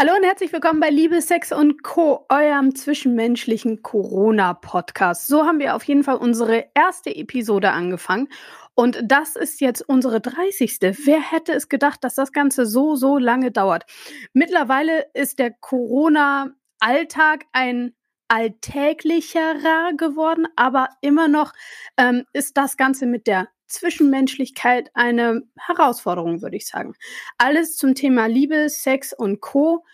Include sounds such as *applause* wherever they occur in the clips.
Hallo und herzlich willkommen bei Liebe, Sex und Co., eurem zwischenmenschlichen Corona-Podcast. So haben wir auf jeden Fall unsere erste Episode angefangen. Und das ist jetzt unsere 30. Wer hätte es gedacht, dass das Ganze so, so lange dauert? Mittlerweile ist der Corona-Alltag ein alltäglicherer geworden, aber immer noch ähm, ist das Ganze mit der Zwischenmenschlichkeit eine Herausforderung, würde ich sagen. Alles zum Thema Liebe, Sex und Co.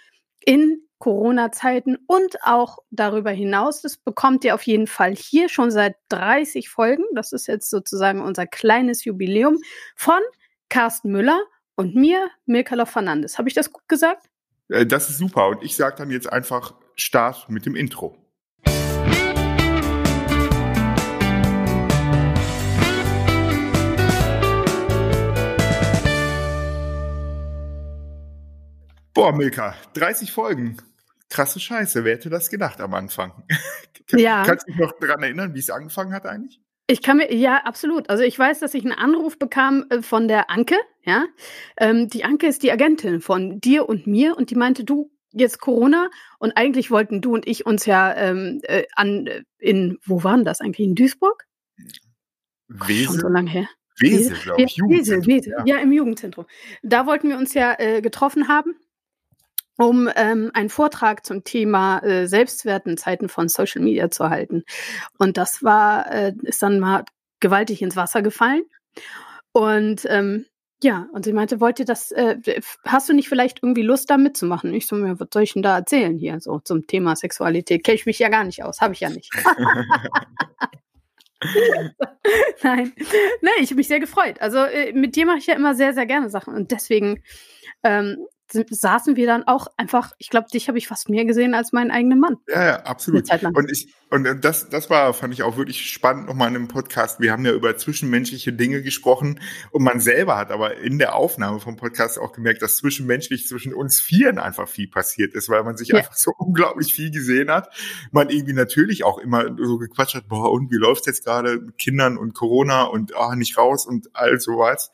in Corona-Zeiten und auch darüber hinaus. Das bekommt ihr auf jeden Fall hier schon seit 30 Folgen. Das ist jetzt sozusagen unser kleines Jubiläum von Carsten Müller und mir, Mirkala Fernandes. Habe ich das gut gesagt? Äh, das ist super. Und ich sage dann jetzt einfach Start mit dem Intro. Boah, Milka, 30 Folgen. Krasse Scheiße. Wer hätte das gedacht am Anfang? *laughs* ja. Kannst du dich noch daran erinnern, wie es angefangen hat eigentlich? Ich kann mir, ja, absolut. Also ich weiß, dass ich einen Anruf bekam äh, von der Anke, ja. Ähm, die Anke ist die Agentin von dir und mir und die meinte, du, jetzt Corona und eigentlich wollten du und ich uns ja ähm, äh, an, äh, in, wo waren das eigentlich? In Duisburg? Wesel? Schon so lange her. Wesel, glaube ich. Wesel, Wesel, ja. ja. im Jugendzentrum. Da wollten wir uns ja äh, getroffen haben um ähm, einen Vortrag zum Thema äh, Selbstwert in Zeiten von Social Media zu halten. Und das war, äh, ist dann mal gewaltig ins Wasser gefallen. Und ähm, ja, und sie meinte, wollt ihr das, äh, hast du nicht vielleicht irgendwie Lust, da mitzumachen? Ich so, ja, was soll ich denn da erzählen hier so zum Thema Sexualität? Kenne ich mich ja gar nicht aus, habe ich ja nicht. *laughs* Nein, nee, ich habe mich sehr gefreut. Also äh, mit dir mache ich ja immer sehr, sehr gerne Sachen und deswegen ähm, saßen wir dann auch einfach, ich glaube, dich habe ich fast mehr gesehen als meinen eigenen Mann. Ja, ja, absolut. Und ich, und das, das war, fand ich auch wirklich spannend nochmal in einem Podcast. Wir haben ja über zwischenmenschliche Dinge gesprochen und man selber hat aber in der Aufnahme vom Podcast auch gemerkt, dass zwischenmenschlich zwischen uns Vieren einfach viel passiert ist, weil man sich ja. einfach so unglaublich viel gesehen hat. Man irgendwie natürlich auch immer so gequatscht hat, boah, und wie läuft's jetzt gerade mit Kindern und Corona und ah, nicht raus und all sowas.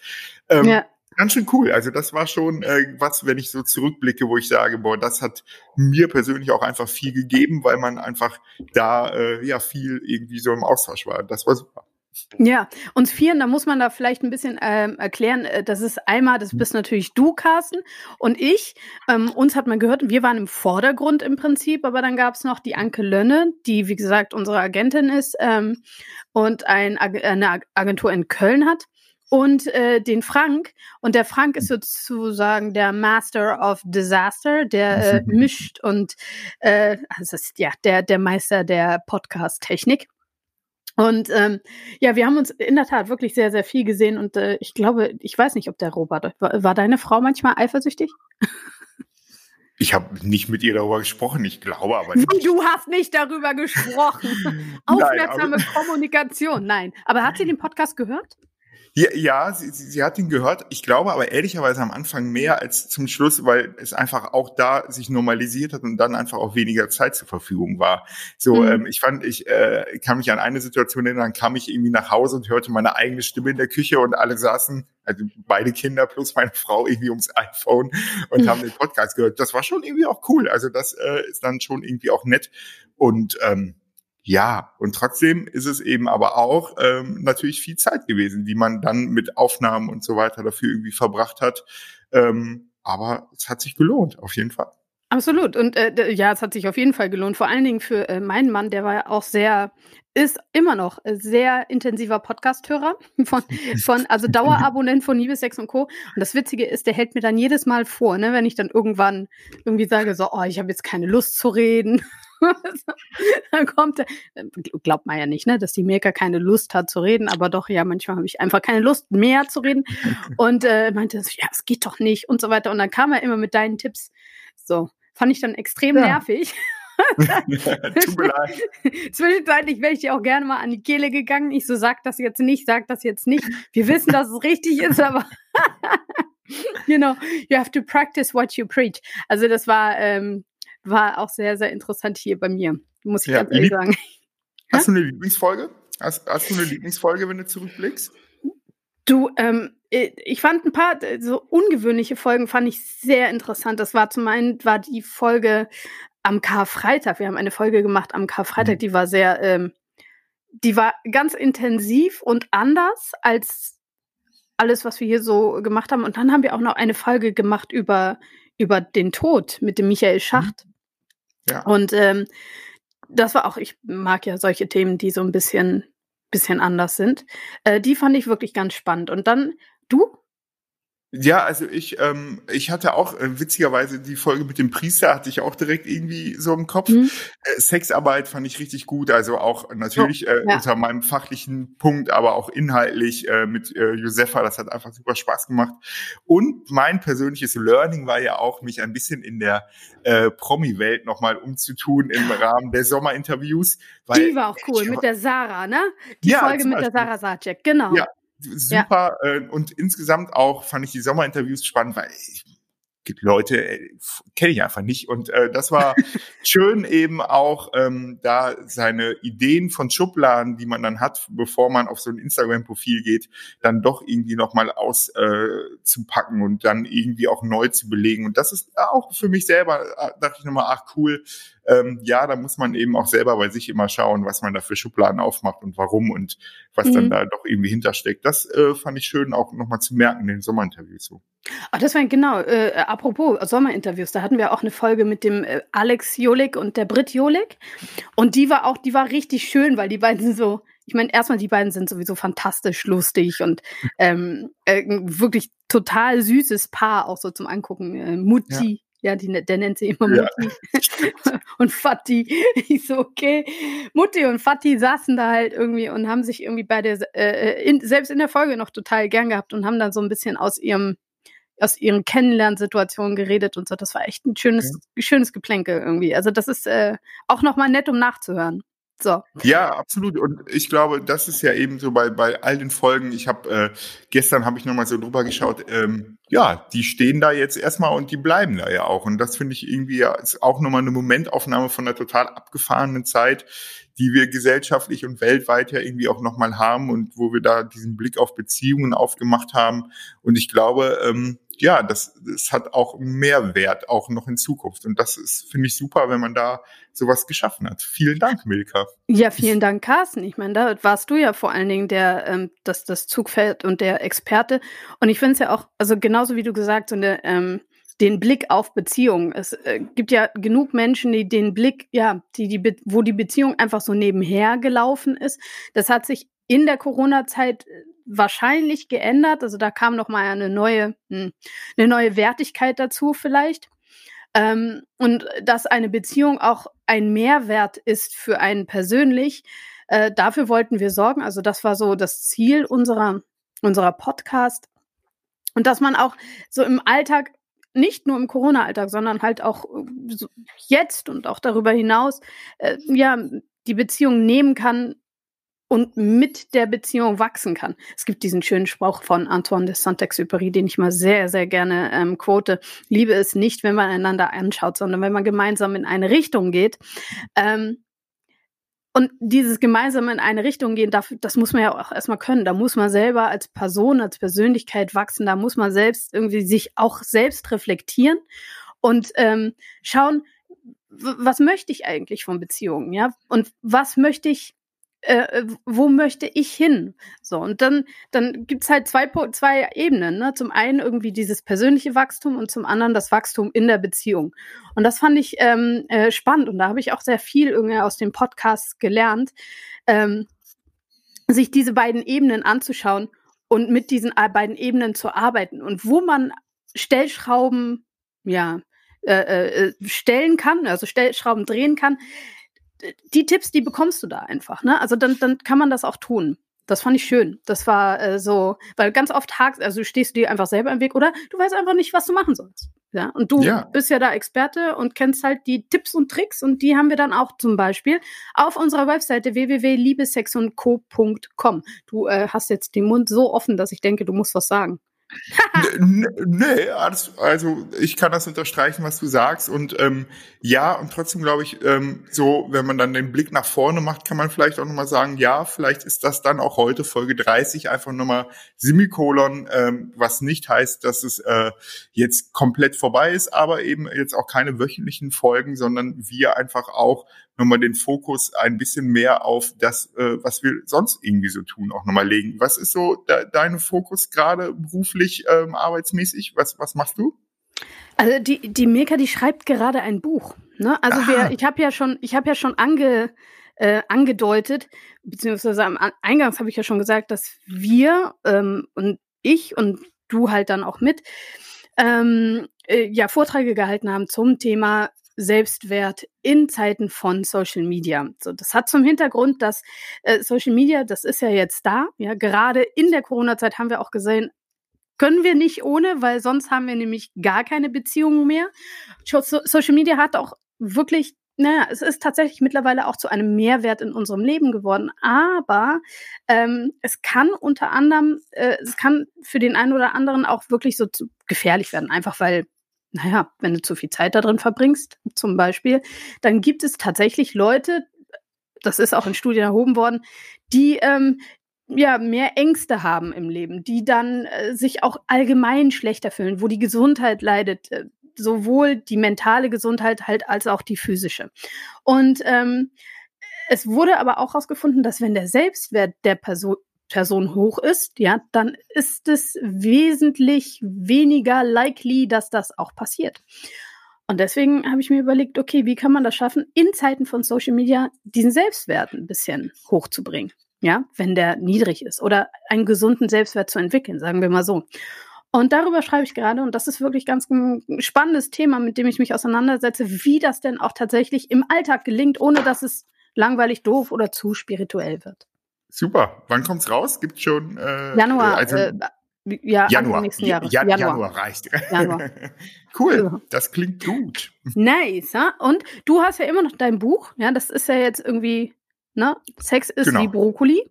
Ähm, ja ganz schön cool. Also das war schon äh, was, wenn ich so zurückblicke, wo ich sage, boah, das hat mir persönlich auch einfach viel gegeben, weil man einfach da äh, ja viel irgendwie so im Austausch war. Das war super. Ja, uns Vieren, da muss man da vielleicht ein bisschen ähm, erklären, äh, das ist einmal, das bist natürlich du, Carsten, und ich. Ähm, uns hat man gehört, wir waren im Vordergrund im Prinzip, aber dann gab es noch die Anke Lönne, die, wie gesagt, unsere Agentin ist ähm, und ein, eine Agentur in Köln hat und äh, den Frank. Und der Frank ist sozusagen der Master of Disaster, der *laughs* äh, mischt und äh, also ist, ja der der Meister der Podcast-Technik. Und ähm, ja, wir haben uns in der Tat wirklich sehr, sehr viel gesehen und äh, ich glaube, ich weiß nicht, ob der Robert war, war deine Frau manchmal eifersüchtig? Ich habe nicht mit ihr darüber gesprochen, ich glaube aber nicht. Du hast nicht darüber gesprochen. *laughs* Aufmerksame nein, Kommunikation, nein. Aber hat sie *laughs* den Podcast gehört? Ja, sie, sie, sie hat ihn gehört. Ich glaube aber ehrlicherweise am Anfang mehr als zum Schluss, weil es einfach auch da sich normalisiert hat und dann einfach auch weniger Zeit zur Verfügung war. So, mhm. ähm, ich fand, ich äh, kann mich an eine Situation erinnern, dann kam ich irgendwie nach Hause und hörte meine eigene Stimme in der Küche und alle saßen, also beide Kinder plus meine Frau irgendwie ums iPhone und mhm. haben den Podcast gehört. Das war schon irgendwie auch cool. Also das äh, ist dann schon irgendwie auch nett und ähm, ja, und trotzdem ist es eben aber auch ähm, natürlich viel Zeit gewesen, die man dann mit Aufnahmen und so weiter dafür irgendwie verbracht hat. Ähm, aber es hat sich gelohnt, auf jeden Fall. Absolut. Und äh, ja, es hat sich auf jeden Fall gelohnt. Vor allen Dingen für äh, meinen Mann, der war ja auch sehr, ist immer noch sehr intensiver Podcast-Hörer *laughs* von, von, also Dauerabonnent von Liebe, Sex und Co. Und das Witzige ist, der hält mir dann jedes Mal vor, ne, wenn ich dann irgendwann irgendwie sage, so, oh, ich habe jetzt keine Lust zu reden *laughs* dann kommt er, glaubt man ja nicht, ne, dass die Mirka keine Lust hat zu reden, aber doch, ja, manchmal habe ich einfach keine Lust mehr zu reden *laughs* und äh, meinte, ja, es geht doch nicht und so weiter. Und dann kam er immer mit deinen Tipps. So, fand ich dann extrem ja. nervig. *laughs* Zwischenzeitlich wäre ich dir auch gerne mal an die Kehle gegangen. Ich so, sag das jetzt nicht, sag das jetzt nicht. Wir wissen, dass es richtig ist, aber you know, you have to practice what you preach. Also das war, ähm, war auch sehr, sehr interessant hier bei mir, muss ich ja, ganz ehrlich sagen. Hast du eine Lieblingsfolge? Hast, hast, du eine Lieblingsfolge, wenn du zurückblickst? Du, ähm, äh, ich fand ein paar so ungewöhnliche Folgen fand ich sehr interessant. Das war zum einen war die Folge am Karfreitag. Wir haben eine Folge gemacht am Karfreitag, mhm. die war sehr, ähm, die war ganz intensiv und anders als alles, was wir hier so gemacht haben. Und dann haben wir auch noch eine Folge gemacht über über den Tod mit dem Michael mhm. Und ähm, das war auch, ich mag ja solche Themen, die so ein bisschen, bisschen anders sind. Äh, die fand ich wirklich ganz spannend. Und dann, du? Ja, also ich, ähm, ich hatte auch äh, witzigerweise die Folge mit dem Priester hatte ich auch direkt irgendwie so im Kopf. Mhm. Äh, Sexarbeit fand ich richtig gut, also auch natürlich äh, ja. unter meinem fachlichen Punkt, aber auch inhaltlich äh, mit äh, Josefa, das hat einfach super Spaß gemacht. Und mein persönliches Learning war ja auch, mich ein bisschen in der äh, Promi-Welt nochmal umzutun im Rahmen der Sommerinterviews. Weil die war auch cool, mit der Sarah, ne? Die ja, Folge mit der Sarah Sacek, genau. Ja, super. Ja. Äh, und insgesamt auch fand ich die Sommerinterviews spannend, weil ich gibt Leute, äh, kenne ich einfach nicht. Und äh, das war *laughs* schön eben auch ähm, da seine Ideen von Schubladen, die man dann hat, bevor man auf so ein Instagram-Profil geht, dann doch irgendwie nochmal auszupacken äh, und dann irgendwie auch neu zu belegen. Und das ist auch für mich selber, äh, dachte ich nochmal, ach cool, ähm, ja, da muss man eben auch selber bei sich immer schauen, was man da für Schubladen aufmacht und warum und was mhm. dann da doch irgendwie hintersteckt. Das äh, fand ich schön auch nochmal zu merken in den Sommerinterviews so. Ach, das war genau, äh, apropos Sommerinterviews, da hatten wir auch eine Folge mit dem äh, Alex Jolik und der Brit Jolik. Und die war auch, die war richtig schön, weil die beiden sind so, ich meine, erstmal, die beiden sind sowieso fantastisch lustig und ähm, äh, wirklich total süßes Paar, auch so zum Angucken. Äh, Mutti, ja, die, der nennt sie immer Mutti. Ja. *laughs* und Fatti. *laughs* Ich so, okay. Mutti und Fatti saßen da halt irgendwie und haben sich irgendwie bei der, äh, in, selbst in der Folge noch total gern gehabt und haben dann so ein bisschen aus ihrem, aus ihren Kennenlernsituationen geredet und so. Das war echt ein schönes, okay. schönes Geplänkel irgendwie. Also das ist äh, auch nochmal nett, um nachzuhören. So. Ja, absolut. Und ich glaube, das ist ja eben so bei, bei all den Folgen. Ich habe äh, gestern habe ich nochmal so drüber geschaut. Ähm, ja, die stehen da jetzt erstmal und die bleiben da ja auch. Und das finde ich irgendwie ja ist auch nochmal eine Momentaufnahme von einer total abgefahrenen Zeit, die wir gesellschaftlich und weltweit ja irgendwie auch nochmal haben und wo wir da diesen Blick auf Beziehungen aufgemacht haben. Und ich glaube, ähm, ja, das, das hat auch einen Mehrwert, auch noch in Zukunft. Und das ist, finde ich, super, wenn man da sowas geschaffen hat. Vielen Dank, Milka. Ja, vielen Dank, Carsten. Ich meine, da warst du ja vor allen Dingen der, ähm, das, das Zugfeld und der Experte. Und ich finde es ja auch, also genauso wie du gesagt, so eine, ähm, den Blick auf Beziehungen. Es äh, gibt ja genug Menschen, die den Blick, ja, die, die, wo die Beziehung einfach so nebenher gelaufen ist. Das hat sich in der Corona-Zeit äh, wahrscheinlich geändert. Also da kam noch mal eine neue, hm, eine neue Wertigkeit dazu vielleicht. Ähm, und dass eine Beziehung auch ein Mehrwert ist für einen persönlich, äh, dafür wollten wir sorgen. Also das war so das Ziel unserer, unserer Podcast. Und dass man auch so im Alltag, nicht nur im Corona-Alltag, sondern halt auch äh, jetzt und auch darüber hinaus, äh, ja, die Beziehung nehmen kann, und mit der Beziehung wachsen kann. Es gibt diesen schönen Spruch von Antoine de Saint-Exupéry, den ich mal sehr, sehr gerne ähm, quote. Liebe ist nicht, wenn man einander anschaut, sondern wenn man gemeinsam in eine Richtung geht. Ähm, und dieses gemeinsam in eine Richtung gehen, das muss man ja auch erstmal können. Da muss man selber als Person, als Persönlichkeit wachsen. Da muss man selbst irgendwie sich auch selbst reflektieren und ähm, schauen, was möchte ich eigentlich von Beziehungen, ja? Und was möchte ich äh, äh, wo möchte ich hin? So, und dann, dann gibt's halt zwei, zwei Ebenen. Ne? Zum einen irgendwie dieses persönliche Wachstum und zum anderen das Wachstum in der Beziehung. Und das fand ich ähm, äh, spannend und da habe ich auch sehr viel irgendwie aus dem Podcast gelernt, ähm, sich diese beiden Ebenen anzuschauen und mit diesen beiden Ebenen zu arbeiten und wo man Stellschrauben, ja, äh, äh, stellen kann, also Stellschrauben drehen kann, die Tipps, die bekommst du da einfach. Ne? Also dann, dann kann man das auch tun. Das fand ich schön. Das war äh, so, weil ganz oft hakt, also stehst du dir einfach selber im Weg oder du weißt einfach nicht, was du machen sollst. Ja, und du ja. bist ja da Experte und kennst halt die Tipps und Tricks und die haben wir dann auch zum Beispiel auf unserer Webseite www.liebesexundco.com. Du äh, hast jetzt den Mund so offen, dass ich denke, du musst was sagen. *laughs* nee, also ich kann das unterstreichen, was du sagst. Und ähm, ja, und trotzdem glaube ich, ähm, so, wenn man dann den Blick nach vorne macht, kann man vielleicht auch nochmal sagen, ja, vielleicht ist das dann auch heute Folge 30 einfach nochmal Semikolon, ähm, was nicht heißt, dass es äh, jetzt komplett vorbei ist, aber eben jetzt auch keine wöchentlichen Folgen, sondern wir einfach auch nochmal den Fokus ein bisschen mehr auf das, äh, was wir sonst irgendwie so tun, auch nochmal legen. Was ist so de dein Fokus gerade beruflich, ähm, arbeitsmäßig? Was, was machst du? Also die, die Milka, die schreibt gerade ein Buch. Ne? Also wir, ich habe ja schon, ich habe ja schon ange, äh, angedeutet, beziehungsweise am Eingangs habe ich ja schon gesagt, dass wir ähm, und ich und du halt dann auch mit ähm, äh, ja Vorträge gehalten haben zum Thema Selbstwert in Zeiten von Social Media. So, das hat zum Hintergrund, dass äh, Social Media, das ist ja jetzt da. Ja, gerade in der Corona-Zeit haben wir auch gesehen, können wir nicht ohne, weil sonst haben wir nämlich gar keine Beziehungen mehr. Social Media hat auch wirklich naja, es ist tatsächlich mittlerweile auch zu einem Mehrwert in unserem Leben geworden. Aber ähm, es kann unter anderem, äh, es kann für den einen oder anderen auch wirklich so gefährlich werden, einfach weil naja, wenn du zu viel Zeit da drin verbringst, zum Beispiel, dann gibt es tatsächlich Leute, das ist auch in Studien erhoben worden, die ähm, ja mehr Ängste haben im Leben, die dann äh, sich auch allgemein schlechter fühlen, wo die Gesundheit leidet, äh, sowohl die mentale Gesundheit halt als auch die physische. Und ähm, es wurde aber auch herausgefunden, dass wenn der Selbstwert der Person Person hoch ist, ja, dann ist es wesentlich weniger likely, dass das auch passiert. Und deswegen habe ich mir überlegt, okay, wie kann man das schaffen, in Zeiten von Social Media diesen Selbstwert ein bisschen hochzubringen, ja, wenn der niedrig ist oder einen gesunden Selbstwert zu entwickeln, sagen wir mal so. Und darüber schreibe ich gerade und das ist wirklich ganz ein spannendes Thema, mit dem ich mich auseinandersetze, wie das denn auch tatsächlich im Alltag gelingt, ohne dass es langweilig, doof oder zu spirituell wird. Super. Wann kommt's raus? Gibt schon äh, Januar. Also, äh, ja, Januar. nächsten Jahres. Ja, Januar. Januar reicht. Januar. *laughs* cool. Das klingt gut. Nice. Ja? Und du hast ja immer noch dein Buch. Ja, das ist ja jetzt irgendwie, ne? Sex ist genau. wie Brokkoli.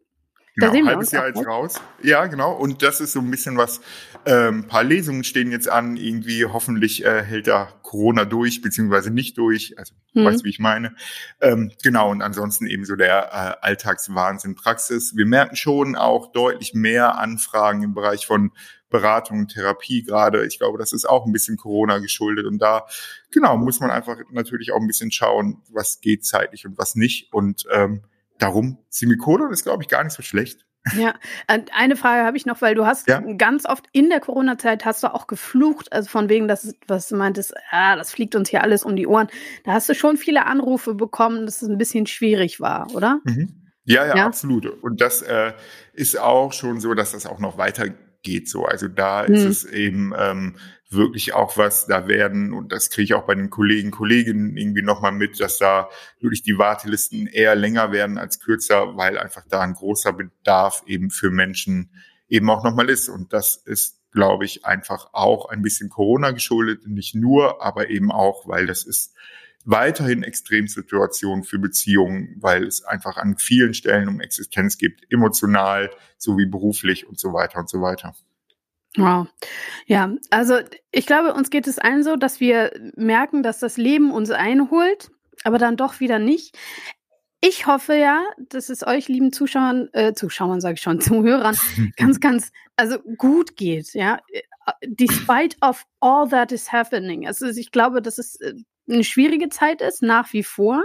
Genau, wir halbes Jahr jetzt raus. Ja, genau. Und das ist so ein bisschen was, ähm, ein paar Lesungen stehen jetzt an. Irgendwie hoffentlich äh, hält da Corona durch, beziehungsweise nicht durch. Also, mhm. weißt du, wie ich meine? Ähm, genau. Und ansonsten eben so der äh, Alltagswahnsinn Praxis. Wir merken schon auch deutlich mehr Anfragen im Bereich von Beratung und Therapie gerade. Ich glaube, das ist auch ein bisschen Corona geschuldet. Und da, genau, muss man einfach natürlich auch ein bisschen schauen, was geht zeitlich und was nicht. Und ähm, darum, Semikolon ist, glaube ich, gar nicht so schlecht. Ja, eine Frage habe ich noch, weil du hast ja? ganz oft in der Corona-Zeit hast du auch geflucht, also von wegen, dass was du meintest, ah, das fliegt uns hier alles um die Ohren. Da hast du schon viele Anrufe bekommen, dass es ein bisschen schwierig war, oder? Mhm. Ja, ja, ja, absolut. Und das äh, ist auch schon so, dass das auch noch weitergeht. So, also da hm. ist es eben ähm, wirklich auch was, da werden, und das kriege ich auch bei den Kollegen, Kolleginnen irgendwie nochmal mit, dass da wirklich die Wartelisten eher länger werden als kürzer, weil einfach da ein großer Bedarf eben für Menschen eben auch nochmal ist. Und das ist, glaube ich, einfach auch ein bisschen Corona geschuldet, nicht nur, aber eben auch, weil das ist weiterhin Extremsituation für Beziehungen, weil es einfach an vielen Stellen um Existenz gibt, emotional sowie beruflich und so weiter und so weiter. Wow. Ja, also ich glaube, uns geht es allen so, dass wir merken, dass das Leben uns einholt, aber dann doch wieder nicht. Ich hoffe ja, dass es euch, lieben Zuschauern, äh, Zuschauern sage ich schon, *laughs* Zuhörern, ganz, ganz, also gut geht, ja. Despite of all that is happening. Also ich glaube, dass es äh, eine schwierige Zeit ist, nach wie vor.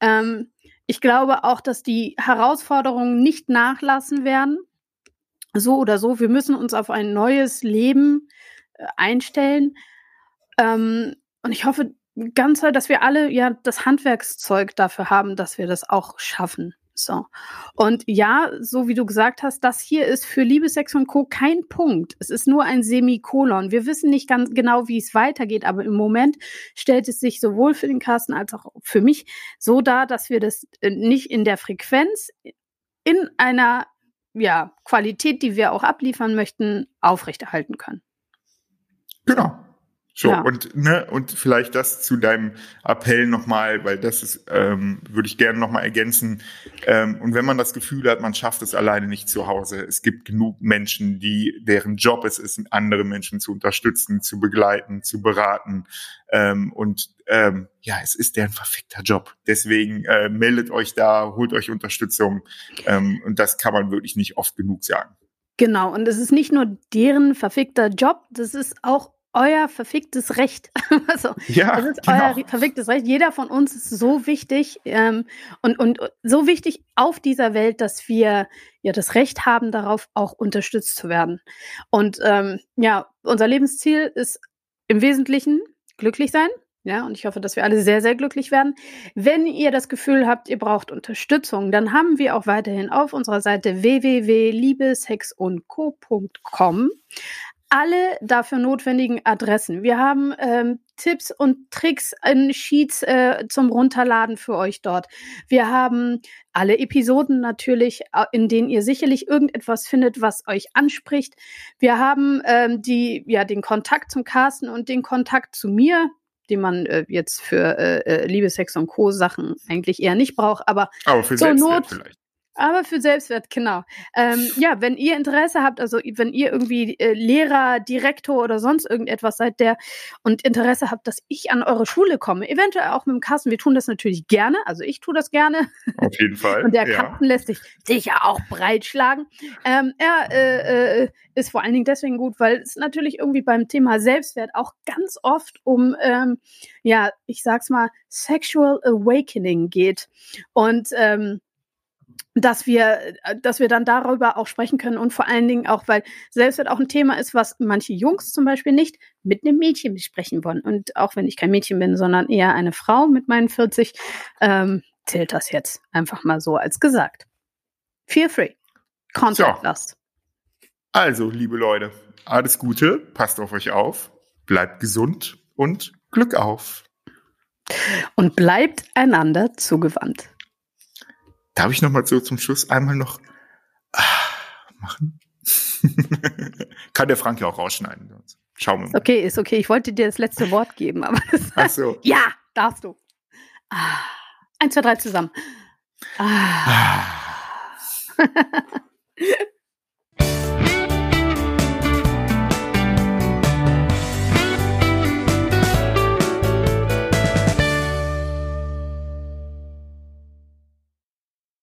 Ähm, ich glaube auch, dass die Herausforderungen nicht nachlassen werden so oder so, wir müssen uns auf ein neues Leben äh, einstellen. Ähm, und ich hoffe ganz doll, dass wir alle ja das Handwerkszeug dafür haben, dass wir das auch schaffen. So. Und ja, so wie du gesagt hast, das hier ist für Liebe, Sex und Co. kein Punkt. Es ist nur ein Semikolon. Wir wissen nicht ganz genau, wie es weitergeht, aber im Moment stellt es sich sowohl für den Carsten als auch für mich so dar, dass wir das äh, nicht in der Frequenz in einer ja, Qualität, die wir auch abliefern möchten, aufrechterhalten können. Genau. So, ja. und, ne, und vielleicht das zu deinem Appell nochmal, weil das ist, ähm, würde ich gerne nochmal ergänzen. Ähm, und wenn man das Gefühl hat, man schafft es alleine nicht zu Hause, es gibt genug Menschen, die, deren Job es ist, andere Menschen zu unterstützen, zu begleiten, zu beraten. Ähm, und ähm, ja, es ist deren verfickter Job. Deswegen äh, meldet euch da, holt euch Unterstützung. Ähm, und das kann man wirklich nicht oft genug sagen. Genau, und es ist nicht nur deren verfickter Job, das ist auch euer verficktes Recht. *laughs* also, ja, das ist genau. euer verficktes Recht. Jeder von uns ist so wichtig ähm, und, und so wichtig auf dieser Welt, dass wir ja das Recht haben, darauf auch unterstützt zu werden. Und ähm, ja, unser Lebensziel ist im Wesentlichen glücklich sein. Ja, und ich hoffe, dass wir alle sehr, sehr glücklich werden. Wenn ihr das Gefühl habt, ihr braucht Unterstützung, dann haben wir auch weiterhin auf unserer Seite www.liebesexundco.com alle dafür notwendigen Adressen. Wir haben ähm, Tipps und Tricks in Sheets äh, zum Runterladen für euch dort. Wir haben alle Episoden natürlich, in denen ihr sicherlich irgendetwas findet, was euch anspricht. Wir haben ähm, die, ja, den Kontakt zum Carsten und den Kontakt zu mir, den man äh, jetzt für äh, äh Liebe, Sex und Co. Sachen eigentlich eher nicht braucht, aber, aber für zur Not vielleicht. Aber für Selbstwert, genau. Ähm, ja, wenn ihr Interesse habt, also wenn ihr irgendwie äh, Lehrer, Direktor oder sonst irgendetwas seid, der und Interesse habt, dass ich an eure Schule komme, eventuell auch mit dem Carsten, wir tun das natürlich gerne, also ich tue das gerne. Auf jeden Fall. *laughs* und der ja. Carsten lässt sich sicher auch breitschlagen. Ähm, er äh, äh, ist vor allen Dingen deswegen gut, weil es natürlich irgendwie beim Thema Selbstwert auch ganz oft um, ähm, ja, ich sag's mal, Sexual Awakening geht. Und ähm, dass wir, äh, dass wir dann darüber auch sprechen können und vor allen Dingen auch, weil Selbstwert auch ein Thema ist, was manche Jungs zum Beispiel nicht mit einem Mädchen besprechen wollen. Und auch wenn ich kein Mädchen bin, sondern eher eine Frau mit meinen 40, ähm, zählt das jetzt einfach mal so als gesagt. Feel free. Contact so. us. Also, liebe Leute, alles Gute, passt auf euch auf, bleibt gesund und Glück auf. Und bleibt einander zugewandt. Darf ich noch mal so zum Schluss einmal noch ah, machen? *laughs* Kann der Frank ja auch rausschneiden. Schauen wir mal. Okay, ist okay. Ich wollte dir das letzte Wort geben, aber das Ach so. *laughs* Ja, darfst du. Ah. Eins, zwei, drei zusammen. Ah. ah. *laughs*